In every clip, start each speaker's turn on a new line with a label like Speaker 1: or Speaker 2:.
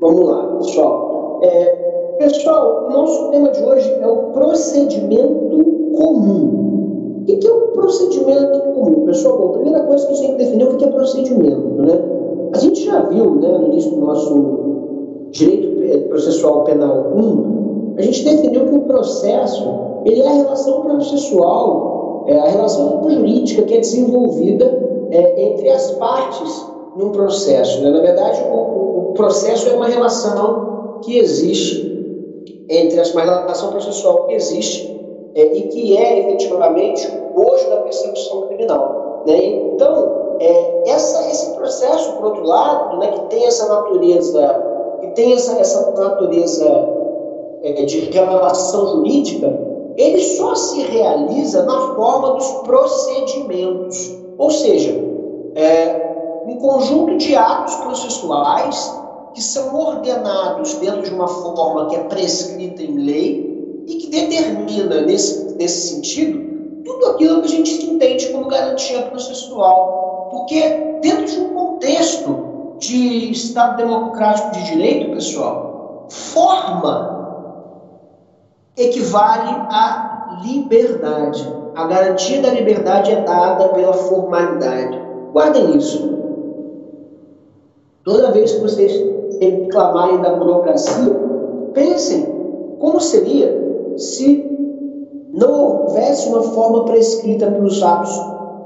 Speaker 1: Vamos lá, pessoal. É, pessoal, o nosso tema de hoje é o procedimento comum. O que é o procedimento comum? Pessoal, bom, a primeira coisa que a gente tem que definir é o que é procedimento, né? A gente já viu, né, no início do nosso direito processual penal 1, a gente definiu que o processo ele é a relação processual, é a relação jurídica que é desenvolvida é, entre as partes num processo. Né? Na verdade, o, o, processo é uma relação que existe entre as uma relação processual que existe é, e que é efetivamente o bojo da persecução criminal. Né? Então, é, essa, esse processo, por outro lado, né, que tem essa natureza, que tem essa, essa natureza é, de relação jurídica, ele só se realiza na forma dos procedimentos. Ou seja, é, um conjunto de atos processuais que são ordenados dentro de uma forma que é prescrita em lei e que determina, nesse, nesse sentido, tudo aquilo que a gente entende como garantia processual. Porque dentro de um contexto de Estado democrático de direito, pessoal, forma equivale à liberdade. A garantia da liberdade é dada pela formalidade. Guardem isso. Toda vez que vocês reclamarem da burocracia, pensem como seria se não houvesse uma forma prescrita para os atos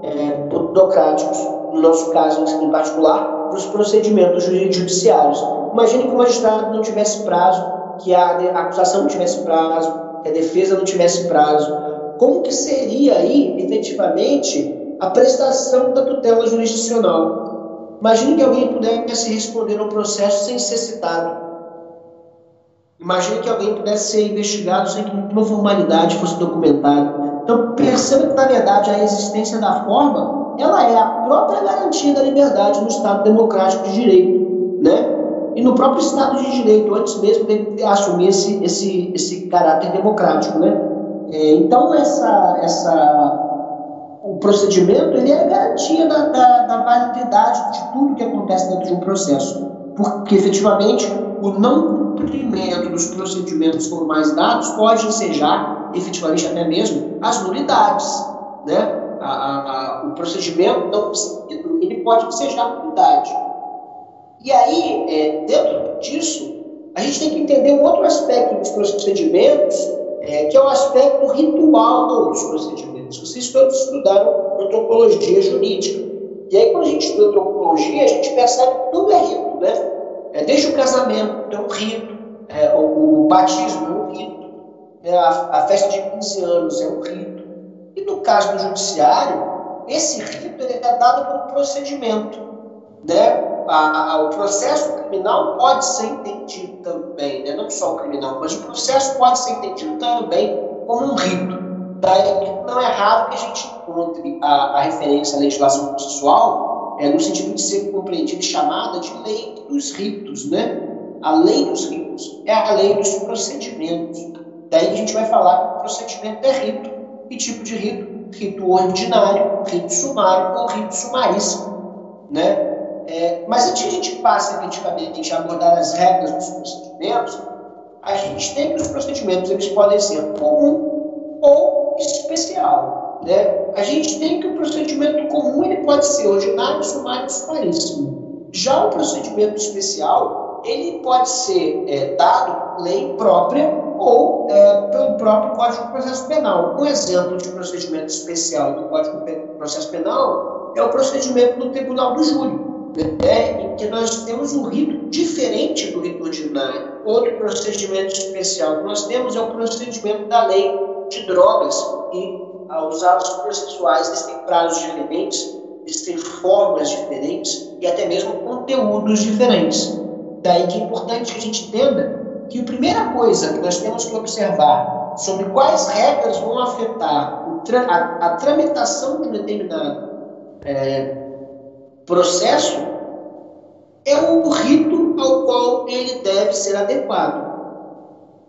Speaker 1: é, burocráticos, no nosso caso em particular, para os procedimentos judiciários. Imagine que o magistrado não tivesse prazo, que a acusação não tivesse prazo, que a defesa não tivesse prazo. Como que seria aí, efetivamente, a prestação da tutela jurisdicional? Imagine que alguém pudesse responder ao processo sem ser citado. Imagine que alguém pudesse ser investigado sem que uma formalidade fosse documentada. Então, perceba que, na verdade, a existência da forma ela é a própria garantia da liberdade no Estado democrático de direito. Né? E no próprio Estado de direito, antes mesmo de assumir esse, esse, esse caráter democrático. Né? É, então, essa, essa o procedimento ele é a garantia da, da, da, validade de tudo que acontece dentro de um processo. Porque, efetivamente, o não cumprimento dos procedimentos formais dados pode ensejar, efetivamente, até mesmo, as nulidades. Né? A, a, a, o procedimento não seguido, ele pode ensejar a nulidade. E aí, é, dentro disso, a gente tem que entender um outro aspecto dos procedimentos, é, que é o aspecto ritual dos procedimentos. Vocês todos estudaram antropologia jurídica. E aí, quando a gente estuda antropologia, a gente percebe que tudo é rito, né? É, desde o casamento é um rito, é, o, o, batismo é um rito, é, a, a, festa de 15 anos é um rito. E no caso do judiciário, esse rito é dado por um procedimento. Né? A, a, o processo criminal pode ser entendido também, né? não só o criminal, mas o processo pode ser entendido também como um rito. Daí não é raro que a gente encontre a, a referência à legislação processual é, no sentido de ser compreendida e chamada de lei dos ritos, né? A lei dos ritos é a lei dos procedimentos. Daí a gente vai falar que procedimento é rito. Que tipo de rito? Rito ordinário, rito sumário ou rito sumaríssimo, né? É, mas antes de a gente passar efetivamente a abordar as regras dos procedimentos, a gente tem que os procedimentos eles podem ser comum ou especial. Né? A gente tem que o procedimento comum ele pode ser ordinário, sumário, sumaríssimo. Já o procedimento especial ele pode ser é, dado lei própria ou é, pelo próprio Código de Processo Penal. Um exemplo de procedimento especial do Código de Processo Penal é o procedimento do Tribunal do Júri, né, em que nós temos um rito diferente do rito ordinário. Outro procedimento especial que nós temos é o procedimento da lei de drogas e ah, os atos processuais eles têm prazos diferentes, eles têm formas diferentes e até mesmo conteúdos diferentes. Daí que é importante que a gente entenda que a primeira coisa que nós temos que observar sobre quais regras vão afetar a, a, tramitação de um determinado é, processo é o rito ao qual ele deve ser adequado.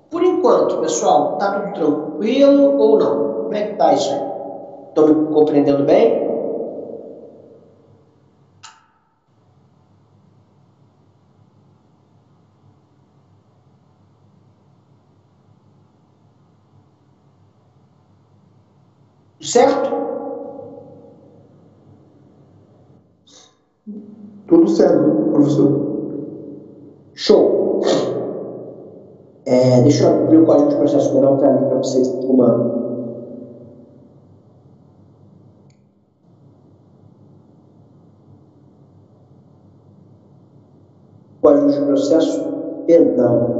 Speaker 1: Por enquanto, pessoal, está tudo tranquilo ou não? Como é que está isso? Estão me compreendendo bem? Certo?
Speaker 2: Tudo certo, professor.
Speaker 1: Show. É, deixa eu abrir o código de processo penal para vocês uma Código de Processo Penal.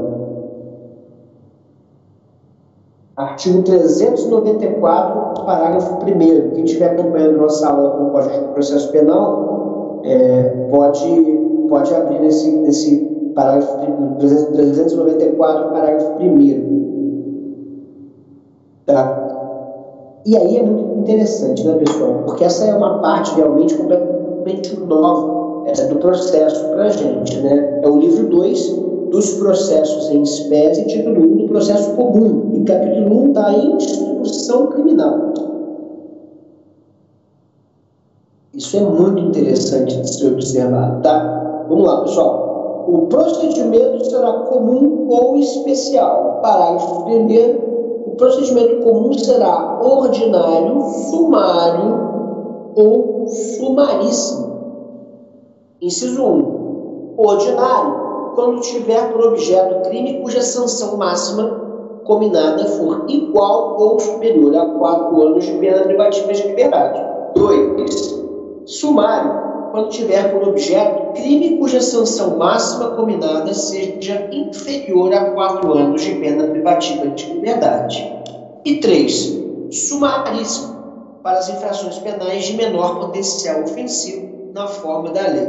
Speaker 1: Artigo 394, parágrafo 1. Quem estiver acompanhando nossa aula com o Código de Processo Penal, é, pode, pode abrir nesse, nesse parágrafo 394, parágrafo 1. Tá? E aí é muito interessante, né, pessoal? Porque essa é uma parte realmente completamente nova é, do processo para a gente, né? É o livro 2 dos processos em espécie, título 1 do processo comum, e capítulo 1 da instrução criminal. Isso é muito interessante de se observar, tá? Vamos lá, pessoal. O procedimento será comum ou especial. Parágrafo primeiro. O procedimento comum será ordinário, sumário ou sumaríssimo. Inciso 1. Ordinário quando tiver por objeto crime cuja sanção máxima combinada for igual ou superior a quatro anos de pena privativa de liberdade. 2. Sumário, quando tiver por objeto crime cuja sanção máxima combinada seja inferior a quatro anos de pena privativa de liberdade. E 3. Sumaríssimo, para as infrações penais de menor potencial ofensivo na forma da lei.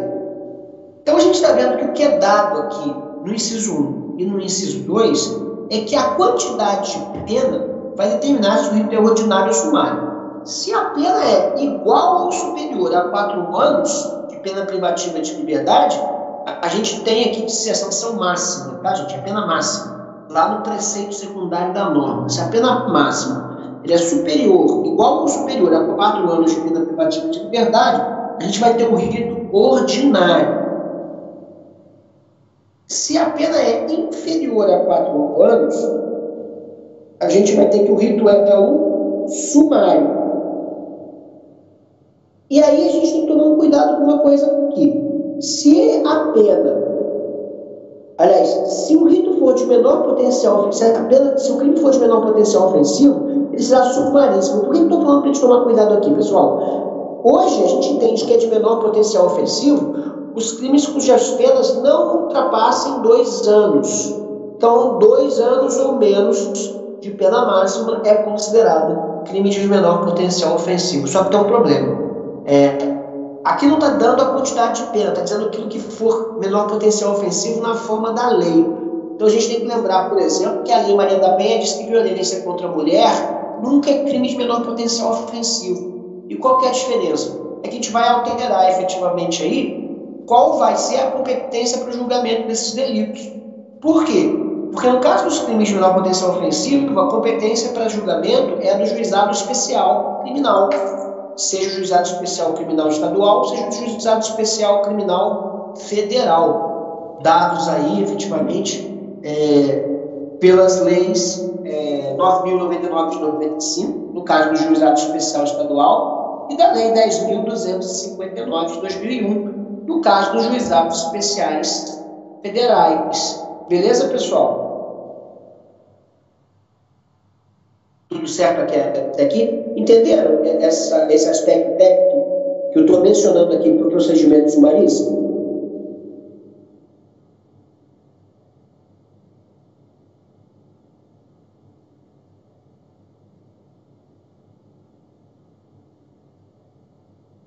Speaker 1: Então a gente está vendo que o que é dado aqui no inciso 1 e no inciso 2 é que a quantidade de pena vai determinar se o rito é ordinário ou sumário. Se a pena é igual ou superior a 4 anos de pena privativa de liberdade, a, a gente tem aqui a sanção máxima, tá, gente? A pena máxima, lá no preceito secundário da norma. Se a pena máxima ele é superior, igual ou superior a 4 anos de pena privativa de liberdade, a gente vai ter o rito ordinário. Se a pena é inferior a quatro anos, a gente vai ter que o rito é um sumário. E aí a gente tem que tomar um cuidado com uma coisa aqui. Se a pena, aliás, se o rito for de menor potencial, se, a pena, se o crime for de menor potencial ofensivo, ele será sumaríssimo. Por que eu estou falando para a gente tomar cuidado aqui, pessoal? Hoje a gente entende que é de menor potencial ofensivo os crimes cujas penas não ultrapassem dois anos. Então, dois anos ou menos de pena máxima é considerado crime de menor potencial ofensivo. Só que tem um problema. É, aqui não está dando a quantidade de pena, está dizendo aquilo que for menor potencial ofensivo na forma da lei. Então a gente tem que lembrar, por exemplo, que a Lei Maria da Penha diz que violência contra a mulher nunca é crime de menor potencial ofensivo. E qual que é a diferença? É que a gente vai alterar efetivamente aí qual vai ser a competência para o julgamento desses delitos. Por quê? Porque no caso dos crimes de menor potencial ofensivo, a competência para julgamento é do juizado especial criminal, seja o juizado especial criminal estadual, seja o juizado especial criminal federal, dados aí efetivamente é, pelas leis é, 9.099 de 95, no caso do juizado especial estadual, e da lei 10.259 de 2001, no caso dos juizados especiais federais. Beleza, pessoal? Tudo certo aqui, até aqui? Entenderam essa, esse aspecto técnico que eu estou mencionando aqui para o procedimento sumarista?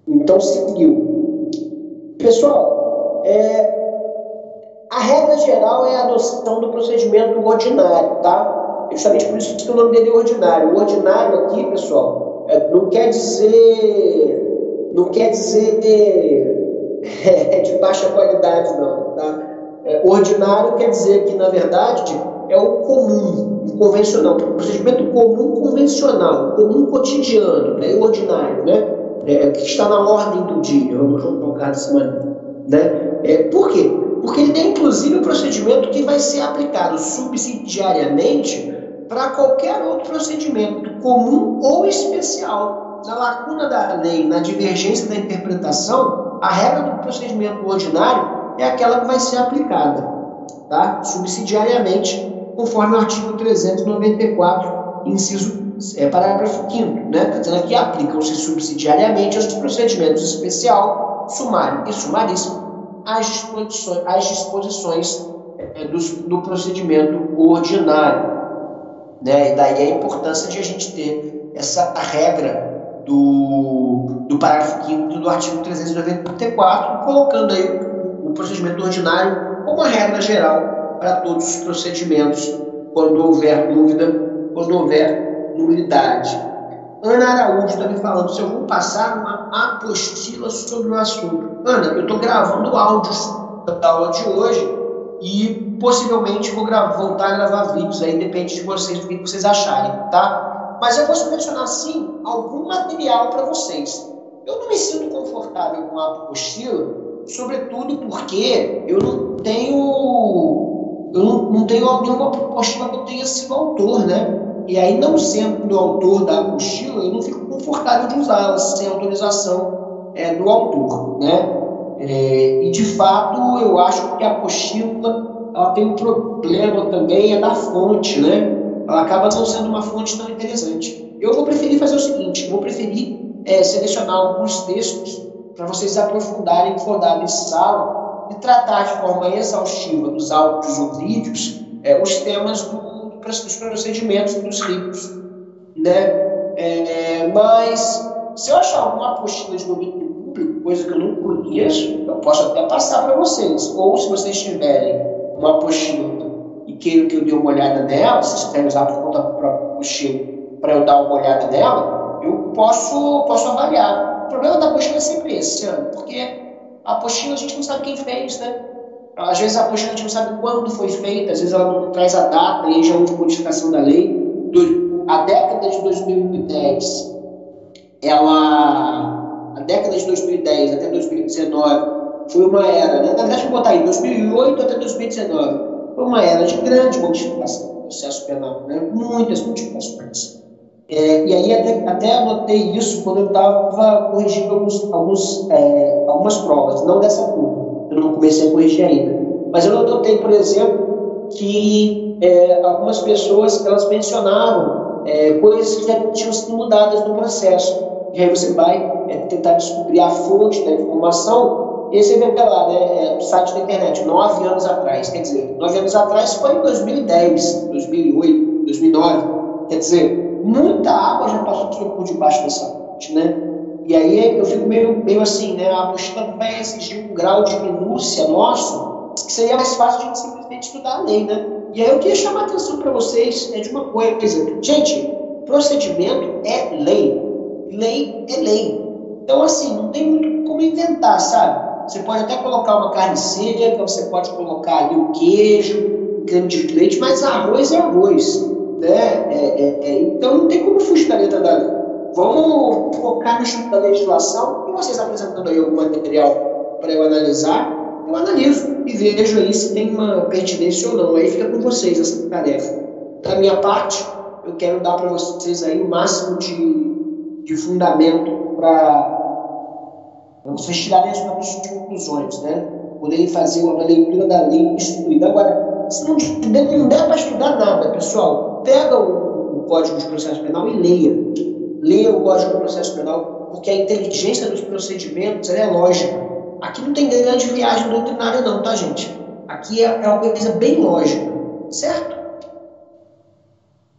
Speaker 1: Então, seguiu. Pessoal, é, a regra geral é a adoção do procedimento ordinário, tá? Justamente por isso que o nome dele é ordinário. O ordinário aqui, pessoal, é, não quer dizer. Não quer dizer é, de baixa qualidade, não. Tá? É, ordinário quer dizer que, na verdade, é o comum, o convencional, o procedimento comum convencional, comum cotidiano, né? o ordinário, né? é, que está na ordem do dia, vamos colocar maneira. Né? É, por quê? Porque ele tem inclusive um procedimento que vai ser aplicado subsidiariamente para qualquer outro procedimento, comum ou especial. na lacuna da lei, na divergência da interpretação, a regra do procedimento ordinário é aquela que vai ser aplicada, tá? subsidiariamente, conforme o artigo 394, inciso é, parágrafo 5 né? Está dizendo que aplicam-se subsidiariamente aos procedimentos especial, sumário e sumaríssimo às disposições, disposições é, do procedimento ordinário. Né? E daí a importância de a gente ter essa regra do, do parágrafo 5 do artigo 394, colocando aí o, o procedimento ordinário como uma regra geral para todos os procedimentos, quando houver dúvida, quando houver nulidade. Ana Araújo está me falando se eu vou passar uma apostila sobre o assunto. Ana, eu estou gravando áudios da aula de hoje e possivelmente vou gravar, voltar a gravar vídeos aí, depende de vocês, do que vocês acharem, tá? Mas eu vou selecionar sim algum material para vocês. Eu não me sinto confortável com a apostila, sobretudo porque eu não tenho eu não, não tenho nenhuma apostila que eu tenha sido autor, né? E aí, não sendo autor da apostila, eu não fico confortável de usá-la sem autorização é, do autor, né? É, e de fato, eu acho que a apostila ela tem um problema também, é da fonte, né? Ela acaba não sendo uma fonte tão interessante. Eu vou preferir fazer o seguinte: vou preferir é, selecionar alguns textos para vocês aprofundarem quando darem sala e tratar de forma exaustiva dos áudios ou vídeos é, os temas do, dos procedimentos dos ricos, né? É, mas se eu achar alguma apostila de domínio coisa que eu não conheço, eu posso até passar para vocês. Ou se vocês tiverem uma apostila e queiram que eu dê uma olhada nela, vocês quiserem usar por conta própria para eu dar uma olhada nela, eu posso, posso avaliar. O problema da apostila é sempre esse, porque a apostila a gente não sabe quem fez, né? Às vezes a apostila a gente não sabe quando foi feita, às vezes ela não traz a data, e já uma modificação da lei. A década de 2010, ela a década de 2010 até 2019 foi uma era, né? na verdade, vou botar aí, 2008 até 2019, foi uma era de grande modificação do processo penal, né? muitas modificações. É, e aí até, até anotei isso quando eu estava corrigindo alguns, alguns, é, algumas provas, não dessa turma, eu não comecei a corrigir ainda. Mas eu anotei, por exemplo, que é, algumas pessoas elas mencionavam é, coisas que já tinham sido mudadas no processo. E aí você vai é, tentar descobrir a fonte da informação, e aí você lá, né, é, site da internet, nove anos atrás. Quer dizer, nove anos atrás foi em 2010, 2008, 2009. Quer dizer, muita água já passou por debaixo dessa fonte, né? E aí eu fico meio, meio assim, né? A apostila vai exigir um grau de minúcia nosso, que seria mais fácil de a gente simplesmente estudar a lei, né? E aí eu queria chamar a atenção para vocês é, de uma coisa. Gente, procedimento é lei lei é lei. Então, assim, não tem muito como inventar, sabe? Você pode até colocar uma carne seca, você pode colocar ali o queijo, creme de leite, mas arroz é arroz. Né? É, é, é, então, não tem como fugir da letra da lei. Vamos focar no estudo da legislação e vocês apresentando aí algum material para eu analisar, eu analiso e vejo aí se tem uma pertinência ou não. Aí fica com vocês essa tarefa. Da minha parte, eu quero dar para vocês aí o máximo de de fundamento para vocês tirarem as próprias conclusões, né? Poderem fazer uma leitura da lei instruída. Agora, se não, não der para estudar nada, pessoal, pega o, o, Código de Processo Penal e leia. Leia o Código de Processo Penal, porque a inteligência dos procedimentos é lógica. Aqui não tem grande viagem doutrinária, não, tá, gente? Aqui é, é uma coisa bem lógica, certo?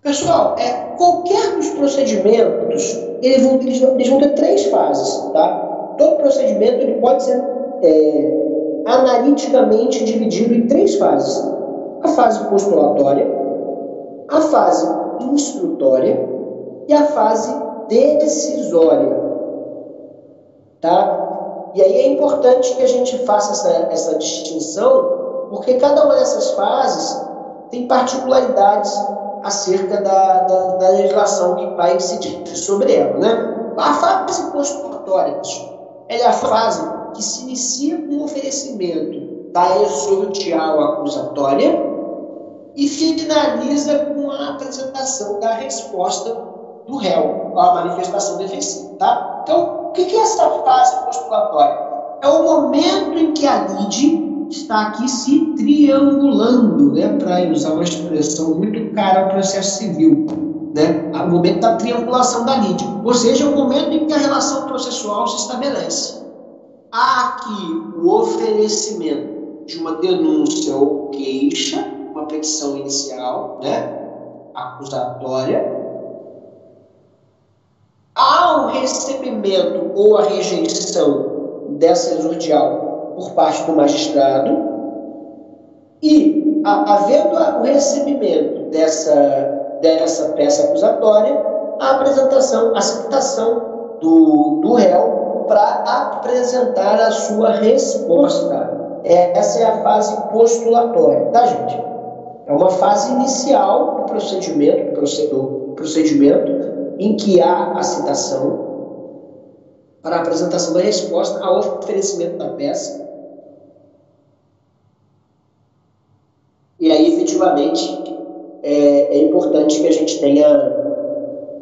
Speaker 1: Pessoal, é, qualquer dos procedimentos, eles vão, eles, vão, ter três fases, tá? Todo procedimento ele pode ser é, analiticamente dividido em três fases. A fase postulatória, a fase instrutória e a fase decisória. Tá? E aí é importante que a gente faça essa, essa distinção, porque cada uma dessas fases tem particularidades acerca da, da, da legislação que vai decidir sobre ela. Né? A fase postulatória é a fase que se inicia com o oferecimento da exordial acusatória e finaliza com a apresentação da resposta do réu, a manifestação defensiva. Tá? Então, o que é essa fase postulatória? É o momento em que a lide está aqui se triangulando, né, para usar uma expressão muito cara ao processo civil, né, o momento da triangulação da lide, ou seja, o momento em que a relação processual se estabelece. Há aqui o oferecimento de uma denúncia ou queixa, uma petição inicial, né, acusatória, há o recebimento ou a rejeição dessa exordial por parte do magistrado e, havendo o recebimento dessa, dessa peça acusatória, a apresentação, a citação do, do réu para apresentar a sua resposta. É, essa é a fase postulatória, tá, gente? É uma fase inicial do procedimento, do procedimento em que há a citação para a apresentação da resposta ao oferecimento da peça. E aí, efetivamente, é, é importante que a gente tenha,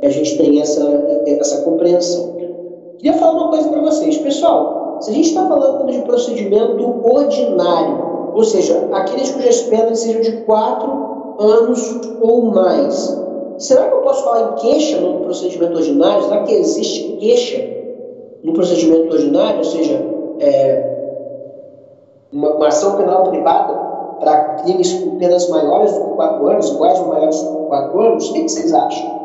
Speaker 1: a gente tenha essa, essa compreensão. Queria falar uma coisa para vocês. Pessoal, se a gente está falando de procedimento ordinário, ou seja, aqueles cujas penas sejam de quatro anos ou mais, Será que eu posso falar em queixa no procedimento ordinário? Será que existe queixa no procedimento ordinário? Ou seja, é, uma, uma, ação penal privada para crimes com penas maiores do que 4 anos, iguais ou maiores do que 4 anos? O que vocês acham?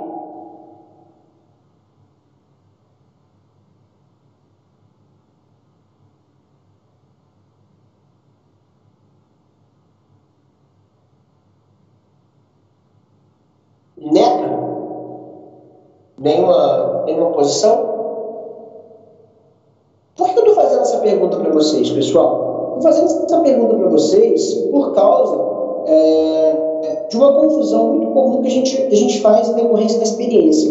Speaker 1: nenhuma, nenhuma posição? Por que eu estou fazendo essa pergunta para vocês, pessoal? Estou fazendo essa pergunta para vocês por causa é, de uma confusão muito comum que a gente, a gente faz em decorrência da experiência.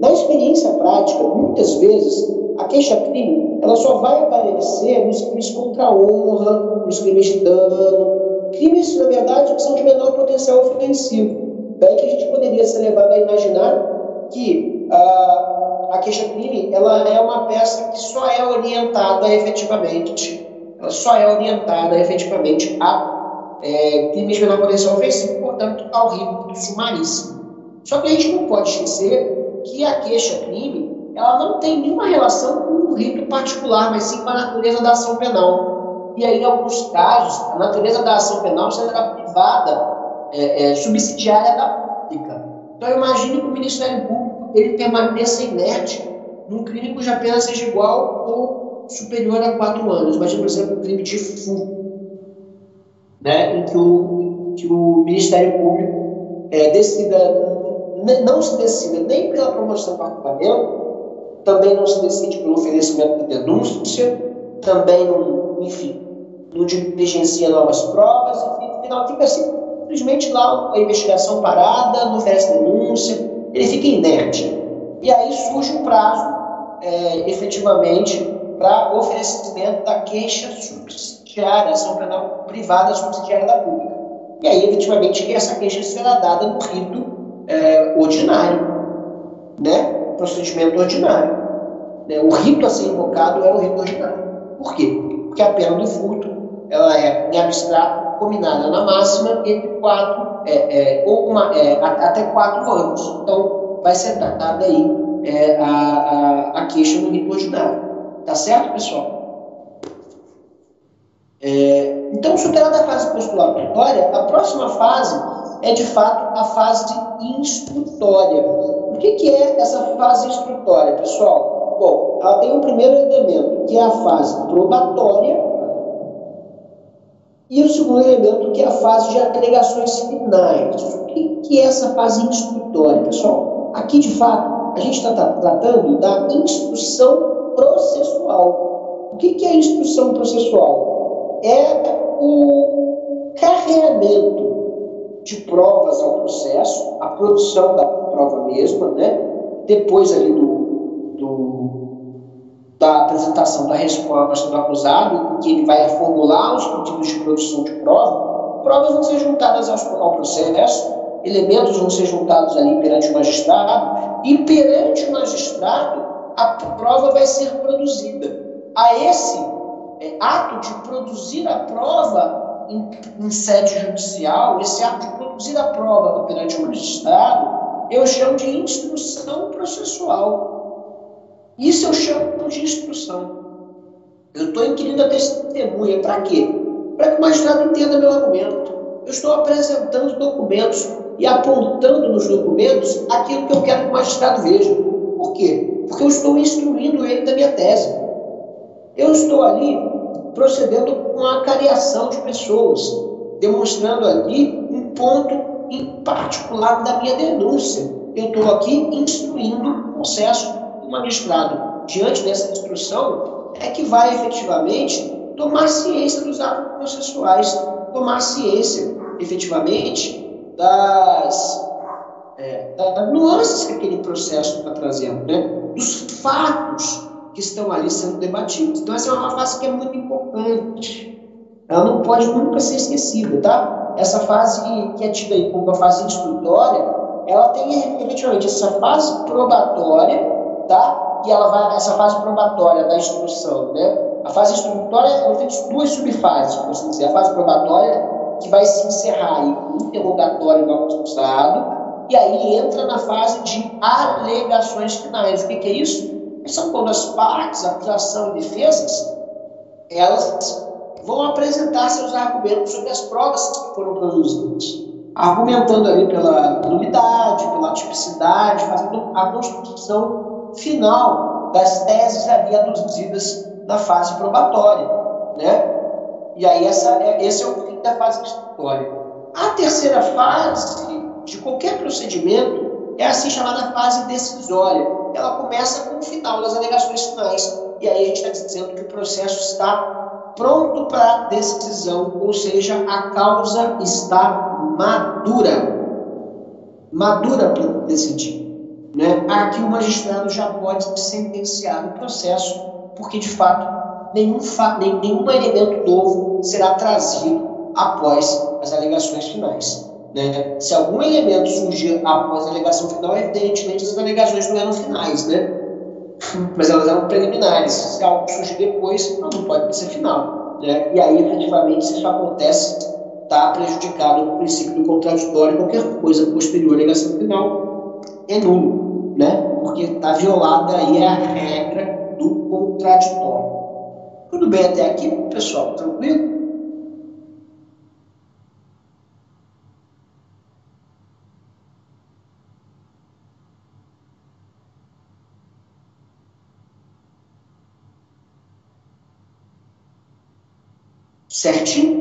Speaker 1: Na experiência prática, muitas vezes, a queixa-crime ela só vai aparecer nos crimes contra a honra, nos crimes de dano, crimes, na verdade, que são de menor potencial ofensivo. Daí que a gente poderia ser levado a imaginar que a, a queixa-crime ela é uma peça que só é orientada efetivamente, ela só é orientada efetivamente a é, crimes de menor potencial ofensivo, portanto, ao rito sumaríssimo. Só que a gente não pode esquecer que a queixa-crime ela não tem nenhuma relação com o rito particular, mas sim com a natureza da ação penal. E aí, em alguns casos, a natureza da ação penal será privada, é, é, subsidiária da pública. Então, imagine que o Ministério Público ele permaneça inerte num crime cuja pena seja igual ou superior a quatro anos. Imagina, por exemplo, um crime de furto, né, em que o, que o Ministério Público é, decida, não se decida nem pela promoção do arquivamento, também não se decide pelo oferecimento de denúncia, também não, enfim, não diligencia novas provas, enfim, final fica simplesmente lá a investigação parada, não oferece denúncia, ele fica inerte. E aí surge um prazo, é, efetivamente, para oferecimento da queixa subsidiária, ação penal privada subsidiária da pública. E aí, efetivamente, essa queixa será dada no rito é, ordinário, né? procedimento ordinário. Né? O rito a ser invocado é o rito ordinário. Por quê? Porque a pena do furto ela é, em abstrato, combinada na máxima entre quatro, é, é, ou uma, é, até quatro anos. Então, vai ser dada aí é, a, a, a, queixa no rito ordinário. Tá certo, pessoal? É, então, superada a fase postulatória, a próxima fase é, de fato, a fase instrutória. O que, que é essa fase instrutória, pessoal? Bom, ela tem um primeiro elemento, que é a fase probatória, e o segundo elemento, que é a fase de alegações finais. O que, que é essa fase instrutória, pessoal? Aqui, de fato, a gente está tratando da instrução processual. O que, que é instrução processual? É o carregamento de provas ao processo, a produção da prova mesma, né? depois ali do, do da apresentação da resposta do acusado, que ele vai formular os pedidos de produção de prova, provas vão ser juntadas ao, ao processo, elementos vão ser juntados ali perante o magistrado, e perante o magistrado a prova vai ser produzida. A esse ato de produzir a prova em, em sede judicial, esse ato de produzir a prova perante o magistrado, eu chamo de instrução processual. Isso eu chamo de instrução. Eu estou inquirindo a testemunha. Para quê? Para que o magistrado entenda meu argumento. Eu estou apresentando documentos e apontando nos documentos aquilo que eu quero que o magistrado veja. Por quê? Porque eu estou instruindo ele da minha tese. Eu estou ali procedendo com a cariação de pessoas, demonstrando ali um ponto em particular da minha denúncia. Eu estou aqui instruindo o processo do magistrado. Diante dessa instrução, é que vai efetivamente tomar ciência dos atos processuais, tomar ciência efetivamente das, é, das nuances que aquele processo está trazendo, né? Dos fatos que estão ali sendo debatidos. Então, essa é uma fase que é muito importante. Ela não pode nunca ser esquecida, tá? Essa fase que é tida aí como uma fase instrutória, ela tem efetivamente essa fase probatória, tá? E ela vai, essa fase probatória da instrução, né? A fase instrutória, ela tem duas subfases, por assim dizer. A fase probatória que vai se encerrar em interrogatório do acusado, e aí entra na fase de alegações finais. O que, que é isso? São quando as partes, acusação e defesas, elas vão apresentar seus argumentos sobre as provas que foram produzidas, argumentando ali pela nulidade, pela tipicidade, fazendo a construção final das teses ali aduzidas na fase probatória, né? E aí essa é, esse é o fim da fase instrutória. A terceira fase de qualquer procedimento é assim chamada fase decisória. Ela começa com o final das alegações finais. E aí a gente está dizendo que o processo está pronto para decisão, ou seja, a causa está madura. Madura para decidir. Né? Aqui o magistrado já pode sentenciar o processo, porque de fato nenhum, nem, nenhum elemento novo será trazido após as alegações finais. Né? Se algum elemento surgir após a alegação final, evidentemente as alegações não eram finais, né? mas elas eram preliminares. Se algo surgir depois, não, não pode ser final. Né? E aí, efetivamente, se isso acontece, está prejudicado o princípio do contraditório, qualquer coisa posterior à alegação final é nulo, né? porque está violada aí a regra do contraditório. Tudo bem até aqui, pessoal? Tranquilo? Certinho?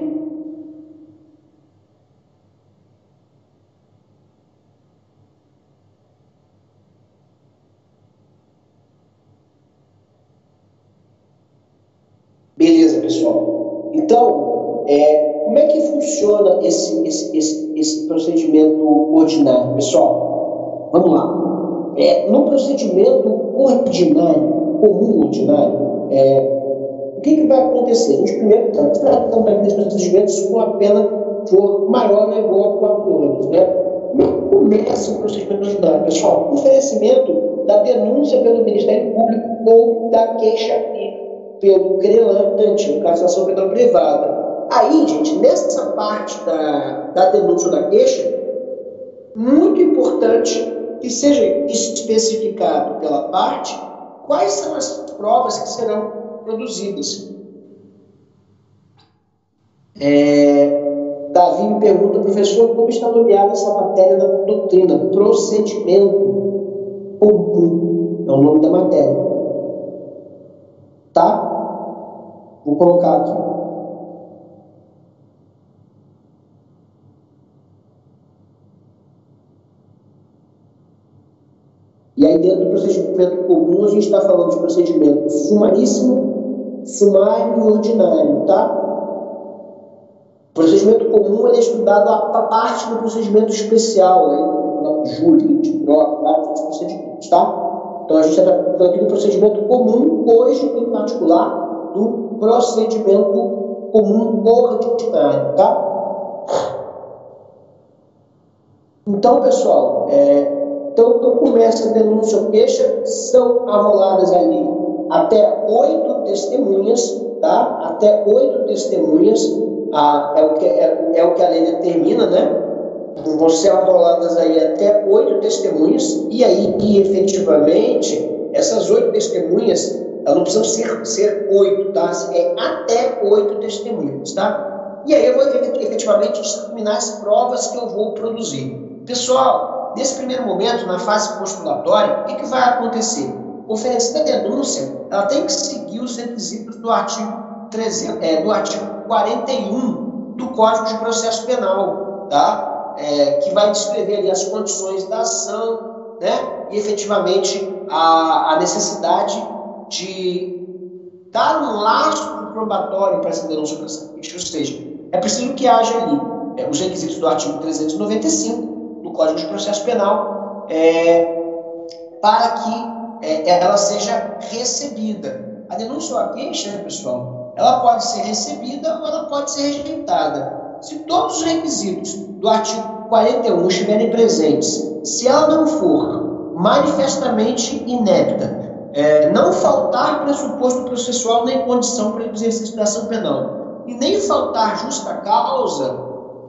Speaker 1: Beleza, pessoal. Então, é, como é que funciona esse, esse, esse, esse procedimento ordinário, pessoal? Vamos lá. É, no procedimento ordinário, comum ordinário, é, que, que vai acontecer? A gente primeiro está tratando aqueles procedimentos com a pena for maior ou igual a 4 anos. Né? Começa o procedimento ordinário, pessoal? Oferecimento da denúncia pelo Ministério Público ou da queixa pelo querelante, no caso da ação penal privada. Aí, gente, nessa parte da, da denúncia da queixa, muito importante que seja especificado pela parte quais são as provas que serão produzidas. É, Davi me pergunta, professor, como está nomeada essa matéria da doutrina? Procedimento comum é o nome da matéria. Tá? Vou colocar aqui. E aí, dentro do procedimento comum, a gente está falando de procedimento sumaríssimo, sumário e ordinário, tá? O procedimento comum é estudado a parte do procedimento especial, aí, júri, de troca, vários procedimentos, tá? Então, a gente está falando aqui do procedimento comum, hoje, em particular, do procedimento comum ordinário, tá? Então, pessoal, é, então, então começa a denúncia ou queixa, são arroladas ali até oito testemunhas, tá? Até oito testemunhas, ah, é, o que, é, é, o que a lei determina, né? Vão ser arroladas aí até oito testemunhas, e aí, e efetivamente, essas oito testemunhas, elas não precisam ser, ser oito, tá? É até oito testemunhas, tá? E aí eu vou efetivamente discriminar as provas que eu vou produzir. Pessoal, nesse primeiro momento, na fase postulatória, o que, que vai acontecer? Oferecida a denúncia, ela tem que seguir os requisitos do artigo, 300, é, do artigo 41 do Código de Processo Penal, tá? É, que vai descrever ali as condições da ação, né? E efetivamente a, a necessidade de dar um laço probatório para essa denúncia ou seja, é preciso que haja ali é, os requisitos do artigo 395 do Código de Processo Penal é, para que é, ela seja recebida. A denúncia ou a queixa, né, pessoal, ela pode ser recebida ou ela pode ser rejeitada. Se todos os requisitos do artigo 41 estiverem presentes, se ela não for manifestamente inepta, é, não faltar pressuposto processual nem condição para o exercício da ação penal, e nem faltar justa causa,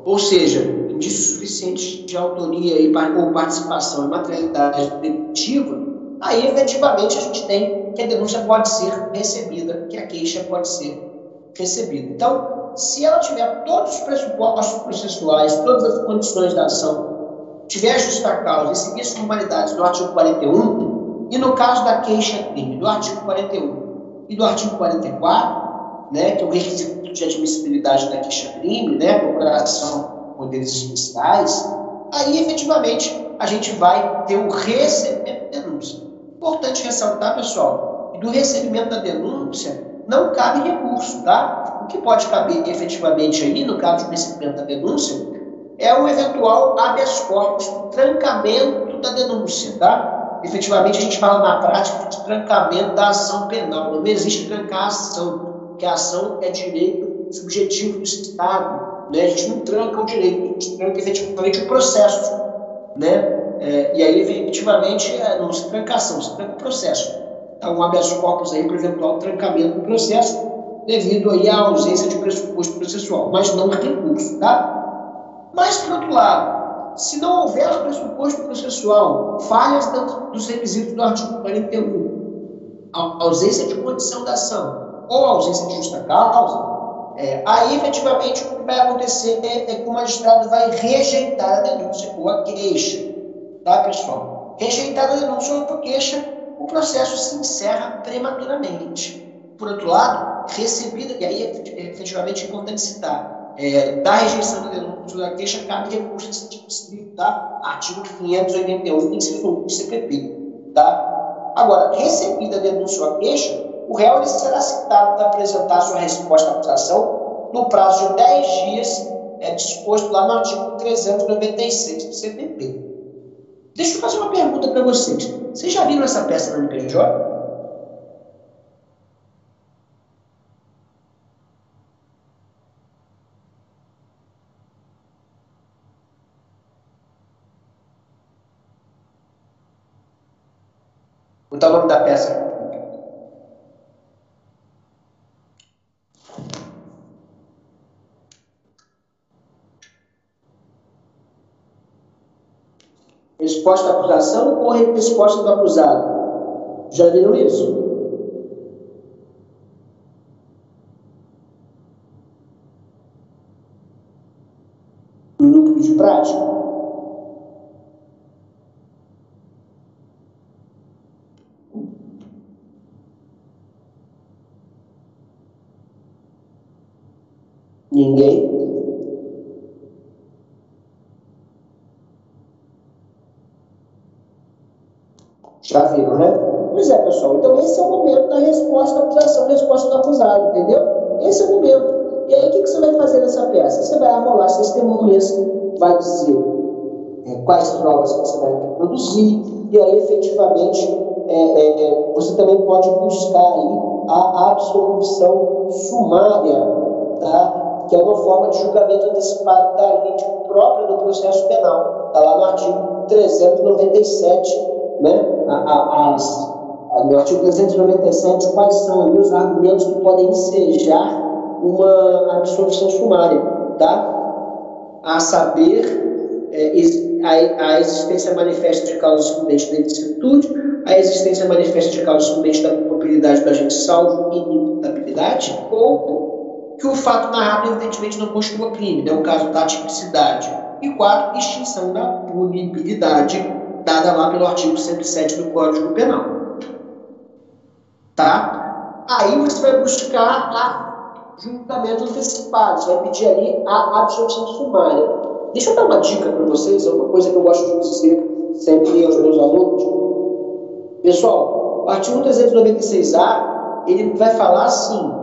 Speaker 1: ou seja, indício suficiente de autoria e, ou participação em materialidade detetiva, aí efetivamente a gente tem que a denúncia pode ser recebida, que a queixa pode ser recebida. Então, se ela tiver todos os pressupostos processuais, todas as condições da ação, tiver justa causa e seguir as formalidades do artigo 41, e no caso da queixa crime, do artigo 41 e do artigo 44, né, que é o requisito de admissibilidade da queixa-crime, né, procuração poderes especiais, aí efetivamente a gente vai ter o recebimento denúncia. Importante ressaltar, pessoal, que do recebimento da denúncia não cabe recurso, tá? O que pode caber efetivamente aí, no caso do recebimento da denúncia, é o eventual habeas corpus, trancamento da denúncia, tá? Efetivamente a gente fala na prática de trancamento da ação penal, não existe trancar a ação que a ação é direito subjetivo do Estado. Né? A gente não tranca o direito, a gente tranca efetivamente o processo. Né? É, e aí, efetivamente, é, não se tranca a ação, se tranca o processo. Então, um habeas corpus aí para eventual trancamento do processo, devido aí à ausência de pressuposto processual, mas não recurso. Tá? Mas, por outro lado, se não houver pressuposto processual, falhas dos requisitos do artigo 41, ausência de condição da ação, ou ausência de justa causa, é, aí efetivamente o que vai acontecer é, é, que o magistrado vai rejeitar a denúncia ou a queixa. Tá, pessoal? Rejeitada a denúncia ou a queixa, o processo se encerra prematuramente. Por outro lado, recebida, e aí efetivamente é importante citar, é, da rejeição da denúncia ou da queixa, cabe recurso específico, tá? Artigo 581, inciso 1 do CPP. Tá? Agora, recebida a denúncia ou a queixa, o réu será citado para apresentar sua resposta à acusação no prazo de 10 dias, é disposto lá no artigo 396 do CPP. Deixa eu fazer uma pergunta para vocês. Vocês já viram essa peça no MPJ? O nome da peça resposta à acusação ou resposta do acusado? Já viram isso? Quais provas você vai produzir, e aí, efetivamente, é, é, você também pode buscar aí a absolução sumária, tá? que é uma forma de julgamento antecipado da lide própria do processo penal. Está lá no artigo 397, né? A, a, as, no artigo 397, quais são os argumentos que podem ensejar uma absolvição sumária, tá? A saber, a, a, existência manifesta de causa excludente da ilicitude, a existência manifesta de causa excludente da culpabilidade do agente salvo e inimputabilidade, ou que o fato narrado evidentemente não constitua crime, né? o caso da tipicidade. E quatro, extinção da punibilidade, dada lá pelo artigo 107 do Código Penal. Tá? Aí você vai buscar a julgamento antecipado, você vai pedir ali a absolvição sumária. Deixa eu dar uma dica para vocês, é uma coisa que eu gosto de dizer sempre aos meus alunos. Pessoal, o artigo 396A, ele vai falar assim,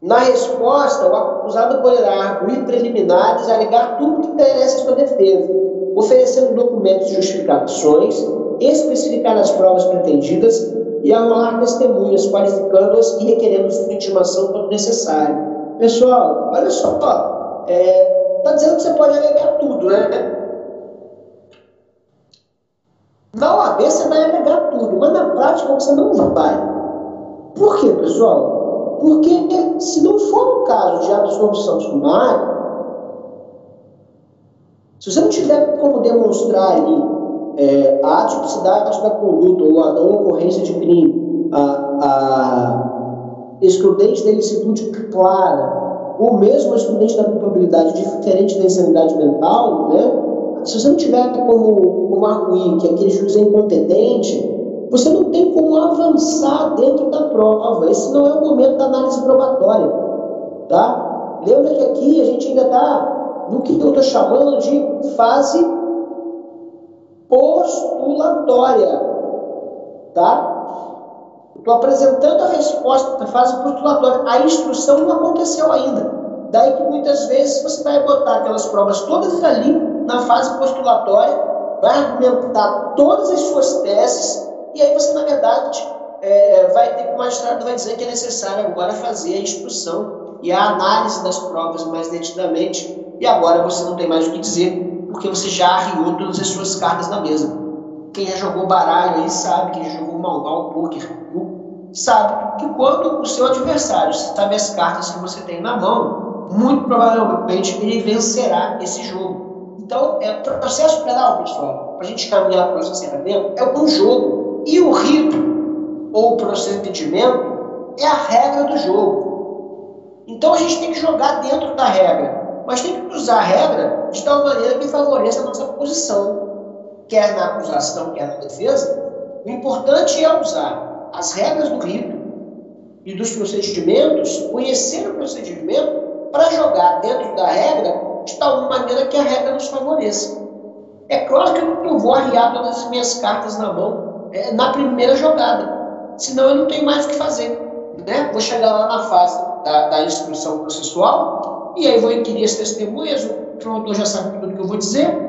Speaker 1: Na resposta, o acusado poderá arguir preliminares, alegar tudo que interessa à sua defesa, oferecendo documentos de justificações, especificar as provas pretendidas e arrolar testemunhas, qualificando-as e requerendo sua intimação quando necessário. Pessoal, olha só, é, tá dizendo que você pode alegar tudo, né? Na OAB você vai alegar tudo, mas na prática você não vai. Por quê, pessoal? Porque se não for um caso de absorção sumária, se você não tiver como demonstrar ali é, a atipicidade da conduta ou a não ocorrência de crime, a, a excludente da ilicitude clara, ou mesmo excludente da culpabilidade diferente da insanidade mental, né? se você não tiver como, como arguir que aquele juiz é incompetente, você não tem como avançar dentro da prova. Esse não é o momento da análise probatória. Tá? Lembra que aqui a gente ainda está no que eu estou chamando de fase postulatória. Tá? Estou apresentando a resposta da fase postulatória. A instrução não aconteceu ainda. Daí que muitas vezes você vai botar aquelas provas todas ali na fase postulatória, vai argumentar todas as suas teses e aí você, na verdade, é, vai ter que o magistrado vai dizer que é necessário agora fazer a instrução e a análise das provas mais detidamente. E agora você não tem mais o que dizer, porque você já arriou todas as suas cartas na mesa. Quem já jogou baralho aí sabe, quem já jogou mal mal poker, sabe que quando o seu adversário sabe as cartas que você tem na mão, muito provavelmente ele vencerá esse jogo. Então, é, processo penal, pessoal, para a gente caminhar para o encerramento, é um jogo. E o rito ou procedimento é a regra do jogo. Então a gente tem que jogar dentro da regra, mas tem que usar a regra de tal maneira que favoreça a nossa posição, quer na acusação, quer na defesa. O importante é usar as regras do rito e dos procedimentos, conhecer o procedimento para jogar dentro da regra de tal maneira que a regra nos favoreça. É claro que eu não vou arriar todas as minhas cartas na mão é, na primeira jogada. Senão eu não tenho mais o que fazer. Né? Vou chegar lá na fase da, da instrução processual e aí vou inquirir as testemunhas, o promotor já sabe tudo que eu vou dizer.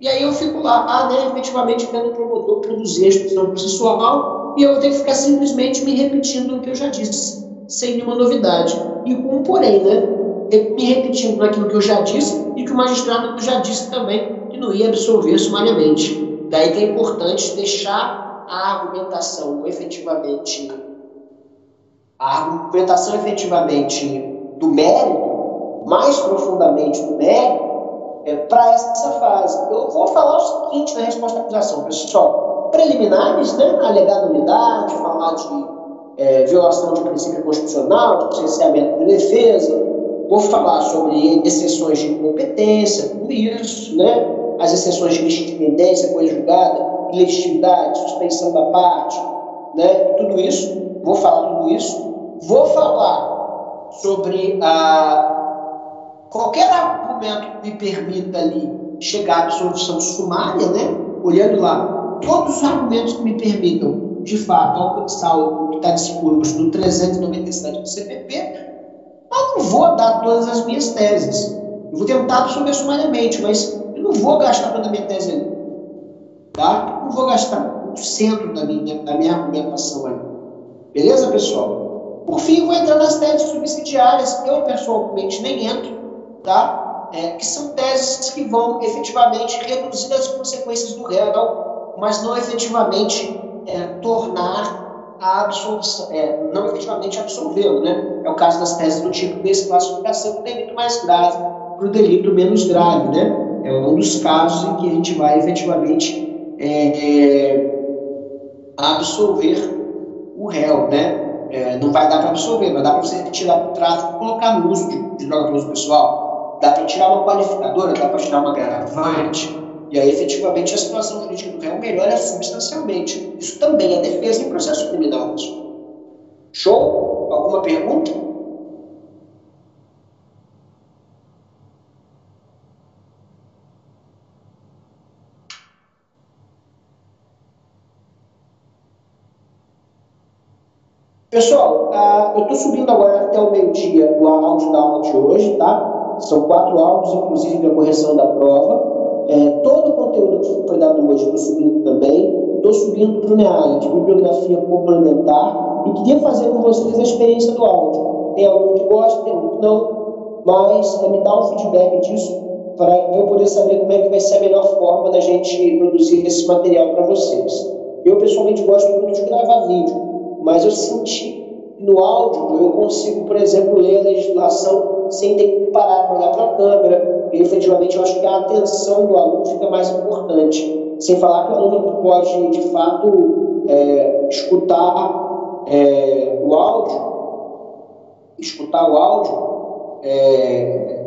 Speaker 1: E aí eu fico lá, ah, né, efetivamente vendo o promotor produzir a instrução processual e eu vou ter que ficar simplesmente me repetindo o que eu já disse, sem nenhuma novidade. E um porém, né? Me repetindo naquilo que eu já disse e que o magistrado já disse também, que não ia absolver sumariamente. Daí que é importante deixar a argumentação efetivamente a argumentação efetivamente do mérito, mais profundamente do mérito, é, para essa fase. Eu vou falar o seguinte na resposta à acusação, pessoal. Preliminares, né? Alegar nulidade, falar de é, violação de princípio constitucional, de licenciamento de defesa, vou falar sobre exceções de incompetência, tudo isso, né? as exceções de legitimidência conjugada, legitimidade, suspensão da parte, né? tudo isso, vou falar tudo isso. Vou falar sobre a, qualquer argumento que me permita ali chegar à absolvição sumária, né? olhando lá, todos os argumentos que me permitam, de fato, alcançar o que está disposto no 397 do CPP, eu não vou dar todas as minhas teses. Eu vou tentar absolver sumariamente, mas não vou gastar toda a minha tese ali. Tá? Não vou gastar o centro da minha, da minha argumentação ali. Beleza, pessoal? Por fim, vou entrar nas teses subsidiárias, eu pessoalmente nem entro, tá? É, que são teses que vão efetivamente reduzir as consequências do réu, mas não efetivamente é, tornar a absolvição, é, não efetivamente absolvê-lo, né? É o caso das teses do tipo desclassificação do delito mais grave para o delito menos grave, né? É um dos casos em que a gente vai efetivamente é, é absolver o réu, né? É, não vai dar para absolver, mas dá para você tirar o tráfico e colocar no uso de, de droga para uso pessoal. Dá para tirar uma qualificadora, dá para tirar uma agravante. E aí, efetivamente, a situação jurídica do réu melhora substancialmente. Isso também é defesa em processo criminal. Show? Alguma pergunta? Pessoal, uh, eu estou subindo agora até o meio-dia o áudio da aula de hoje, tá? São quatro áudios, inclusive a correção da prova. É, todo o conteúdo que foi dado hoje estou subindo também. Estou subindo para o NEAI de bibliografia complementar e queria fazer com vocês a experiência do áudio. Tem algum que gosta, tem algum que não, mas é, me dá um feedback disso para eu poder saber como é que vai ser a melhor forma da gente produzir esse material para vocês. Eu pessoalmente gosto muito de gravar vídeo mas eu senti no áudio eu consigo, por exemplo, ler a legislação sem ter que parar para olhar para a câmera. E efetivamente eu acho que a atenção do aluno fica mais importante. Sem falar que o aluno pode, de fato, é, escutar é, o áudio, escutar o áudio é,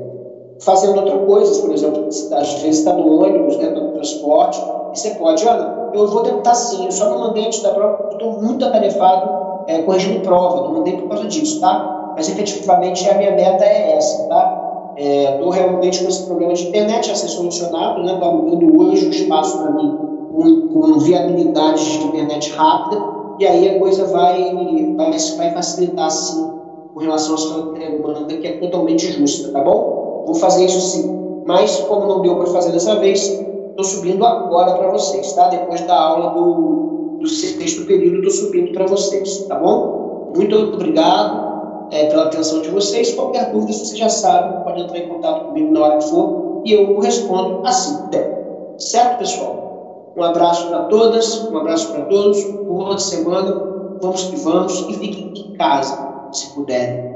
Speaker 1: fazendo outra coisa, por exemplo, às vezes está no ônibus, né, no transporte, e você pode, olha, eu vou tentar sim, eu só não mandei antes da prova, estou muito atarefado é, corrigindo prova, não mandei por causa disso, tá? Mas efetivamente a minha meta é essa, tá? Estou é, realmente com esse problema de internet a ser solucionado, né? Estou alugando hoje um espaço para mim com, com viabilidade de internet rápida, e aí a coisa vai, vai, vai facilitar sim com relação à sua demanda, que é totalmente justa, tá bom? Vou fazer isso sim. Mas, como não deu para fazer dessa vez, estou subindo agora para vocês, tá? Depois da aula do, do sexto período, estou subindo para vocês, tá bom? Muito obrigado é, pela atenção de vocês. Qualquer dúvida, vocês já sabem, pode entrar em contato comigo na hora que for e eu respondo assim que der. Certo, pessoal? Um abraço para todas, um abraço para todos, boa semana, vamos que vamos e fiquem em casa, se puderem.